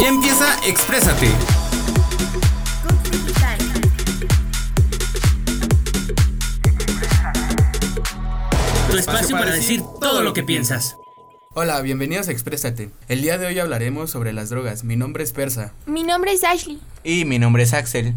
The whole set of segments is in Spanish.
Ya empieza Exprésate. Tu espacio para decir todo lo que piensas. Hola, bienvenidos a Exprésate. El día de hoy hablaremos sobre las drogas. Mi nombre es Persa. Mi nombre es Ashley. Y mi nombre es Axel.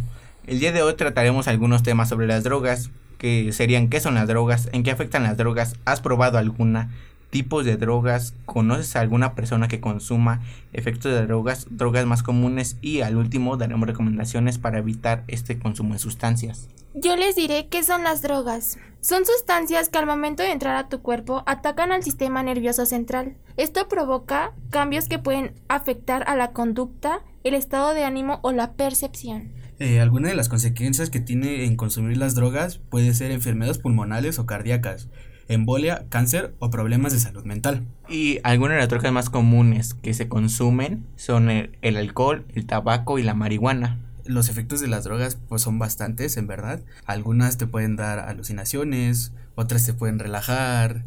El día de hoy trataremos algunos temas sobre las drogas, que serían qué son las drogas, en qué afectan las drogas, has probado alguna, tipos de drogas, conoces a alguna persona que consuma efectos de drogas, drogas más comunes y al último daremos recomendaciones para evitar este consumo de sustancias. Yo les diré qué son las drogas. Son sustancias que al momento de entrar a tu cuerpo atacan al sistema nervioso central. Esto provoca cambios que pueden afectar a la conducta, el estado de ánimo o la percepción. Eh, alguna de las consecuencias que tiene en consumir las drogas puede ser enfermedades pulmonales o cardíacas, embolia, cáncer o problemas de salud mental. Y algunas de las drogas más comunes que se consumen son el, el alcohol, el tabaco y la marihuana. Los efectos de las drogas pues son bastantes, en verdad. Algunas te pueden dar alucinaciones, otras te pueden relajar,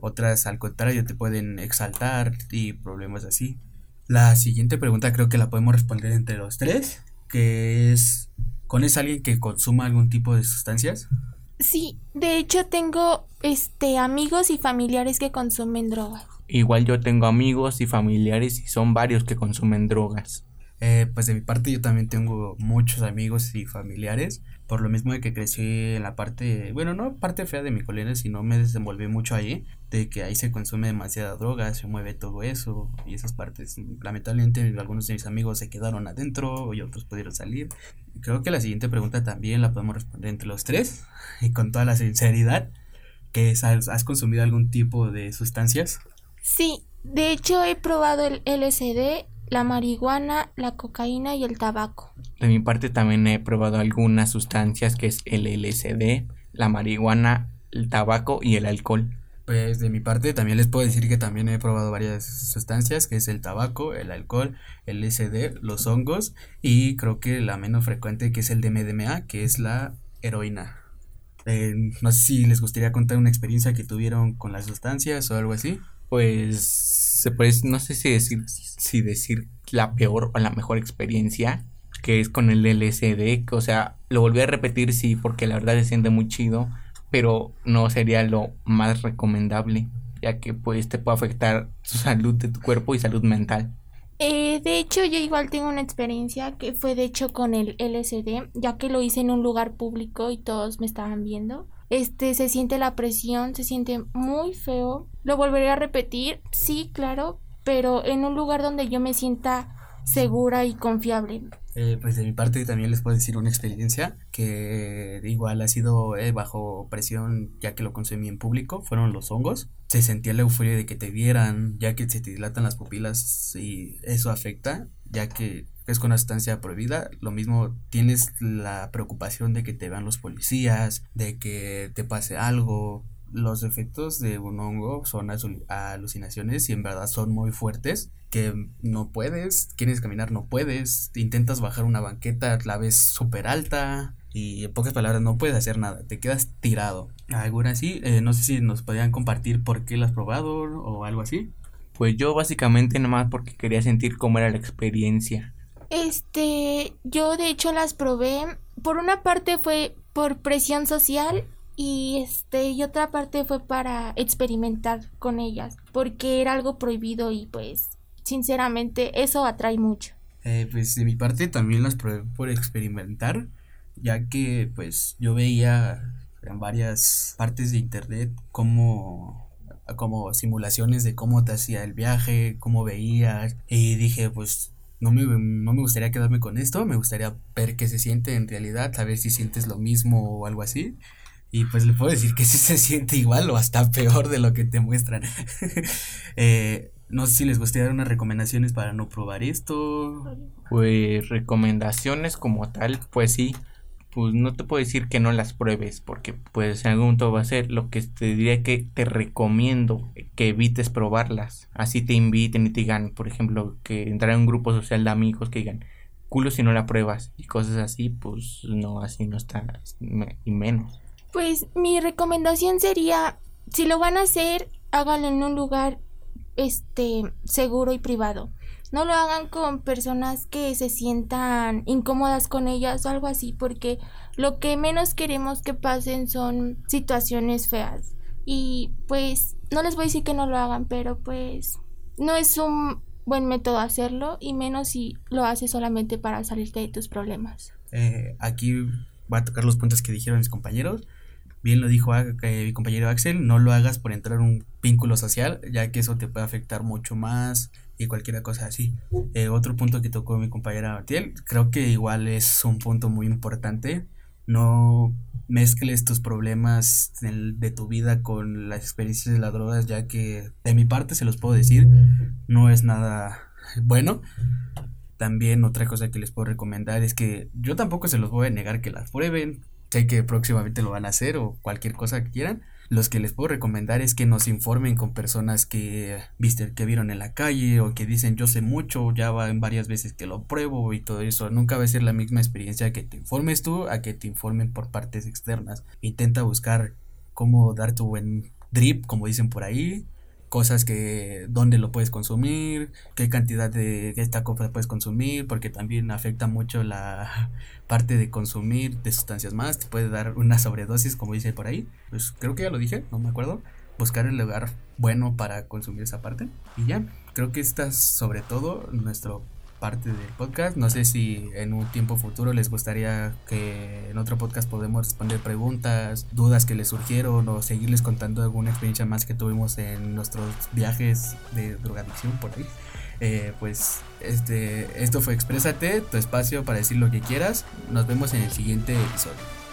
otras al contrario te pueden exaltar y problemas así. La siguiente pregunta creo que la podemos responder entre los tres, que es, ¿conoces a alguien que consuma algún tipo de sustancias? Sí, de hecho tengo este amigos y familiares que consumen drogas. Igual yo tengo amigos y familiares y son varios que consumen drogas. Eh, pues de mi parte yo también tengo muchos amigos y familiares, por lo mismo de que crecí en la parte, bueno, no parte fea de mi colonia, sino me desenvolví mucho ahí, de que ahí se consume demasiada droga, se mueve todo eso y esas partes. Lamentablemente algunos de mis amigos se quedaron adentro y otros pudieron salir. Creo que la siguiente pregunta también la podemos responder entre los tres y con toda la sinceridad, que es, ¿has, has consumido algún tipo de sustancias? Sí, de hecho he probado el LSD, la marihuana, la cocaína y el tabaco. De mi parte también he probado algunas sustancias que es el LSD, la marihuana, el tabaco y el alcohol. Pues de mi parte también les puedo decir que también he probado varias sustancias, que es el tabaco, el alcohol, el LSD, los hongos y creo que la menos frecuente que es el DMDMA, que es la heroína. Eh, no sé si les gustaría contar una experiencia que tuvieron con las sustancias o algo así. Pues se no sé si decir, si decir la peor o la mejor experiencia, que es con el LSD, o sea, lo volví a repetir sí, porque la verdad se siente muy chido, pero no sería lo más recomendable, ya que pues te puede afectar tu salud de tu cuerpo y salud mental. Eh, de hecho, yo igual tengo una experiencia que fue de hecho con el LSD, ya que lo hice en un lugar público y todos me estaban viendo. Este, se siente la presión, se siente muy feo. Lo volveré a repetir, sí, claro, pero en un lugar donde yo me sienta segura y confiable. Eh, pues de mi parte también les puedo decir una experiencia que igual ha sido eh, bajo presión ya que lo consumí en público, fueron los hongos. Se sentía la euforia de que te vieran, ya que se te dilatan las pupilas y eso afecta, ya que es con una sustancia prohibida, lo mismo tienes la preocupación de que te vean los policías, de que te pase algo. Los efectos de un hongo son alucinaciones y en verdad son muy fuertes que no puedes, quieres caminar, no puedes, intentas bajar una banqueta, la ves súper alta y en pocas palabras no puedes hacer nada, te quedas tirado. Alguna así, eh, no sé si nos podrían compartir por qué la has probado o algo así. Pues yo básicamente nomás porque quería sentir cómo era la experiencia. Este, yo de hecho las probé. Por una parte fue por presión social y este y otra parte fue para experimentar con ellas, porque era algo prohibido y pues sinceramente eso atrae mucho. Eh, pues de mi parte también las probé por experimentar, ya que pues yo veía en varias partes de internet como como simulaciones de cómo te hacía el viaje, cómo veías y dije pues no me, no me gustaría quedarme con esto, me gustaría ver qué se siente en realidad, a ver si sientes lo mismo o algo así. Y pues le puedo decir que sí se siente igual o hasta peor de lo que te muestran. eh, no sé si les gustaría dar unas recomendaciones para no probar esto. Pues recomendaciones como tal, pues sí. Pues no te puedo decir que no las pruebes, porque pues en algún momento va a ser lo que te diría que te recomiendo que evites probarlas. Así te inviten y te digan, por ejemplo, que entrar en un grupo social de amigos que digan, culo si no la pruebas y cosas así, pues no, así no está, y menos. Pues mi recomendación sería, si lo van a hacer, háganlo en un lugar este seguro y privado. No lo hagan con personas que se sientan incómodas con ellas o algo así, porque lo que menos queremos que pasen son situaciones feas. Y pues no les voy a decir que no lo hagan, pero pues no es un buen método hacerlo y menos si lo haces solamente para salirte de tus problemas. Eh, aquí voy a tocar los puntos que dijeron mis compañeros. Bien lo dijo mi compañero Axel, no lo hagas por entrar en un vínculo social, ya que eso te puede afectar mucho más y cualquier cosa así. Eh, otro punto que tocó mi compañera Martiel, creo que igual es un punto muy importante. No mezcles tus problemas de, tu vida con las experiencias de las drogas, ya que de mi parte se los puedo decir, no es nada bueno. También otra cosa que les puedo recomendar es que yo tampoco se los voy a negar que las prueben, sé que próximamente lo van a hacer o cualquier cosa que quieran. Los que les puedo recomendar es que nos informen con personas que viste que vieron en la calle o que dicen yo sé mucho, ya van varias veces que lo pruebo y todo eso. Nunca va a ser la misma experiencia que te informes tú a que te informen por partes externas. Intenta buscar cómo dar tu buen drip, como dicen por ahí, cosas que dónde lo puedes consumir, qué cantidad de esta compra puedes consumir, porque también afecta mucho la parte de consumir de sustancias más, te puede dar una sobredosis como dice por ahí. Pues creo que ya lo dije, no me acuerdo. Buscar el lugar bueno para consumir esa parte y ya, creo que esta es sobre todo nuestro parte del podcast. No sé si en un tiempo futuro les gustaría que en otro podcast podemos responder preguntas, dudas que les surgieron o seguirles contando alguna experiencia más que tuvimos en nuestros viajes de drogadicción por ahí. Eh, pues este, esto fue Exprésate, tu espacio para decir lo que quieras. Nos vemos en el siguiente episodio.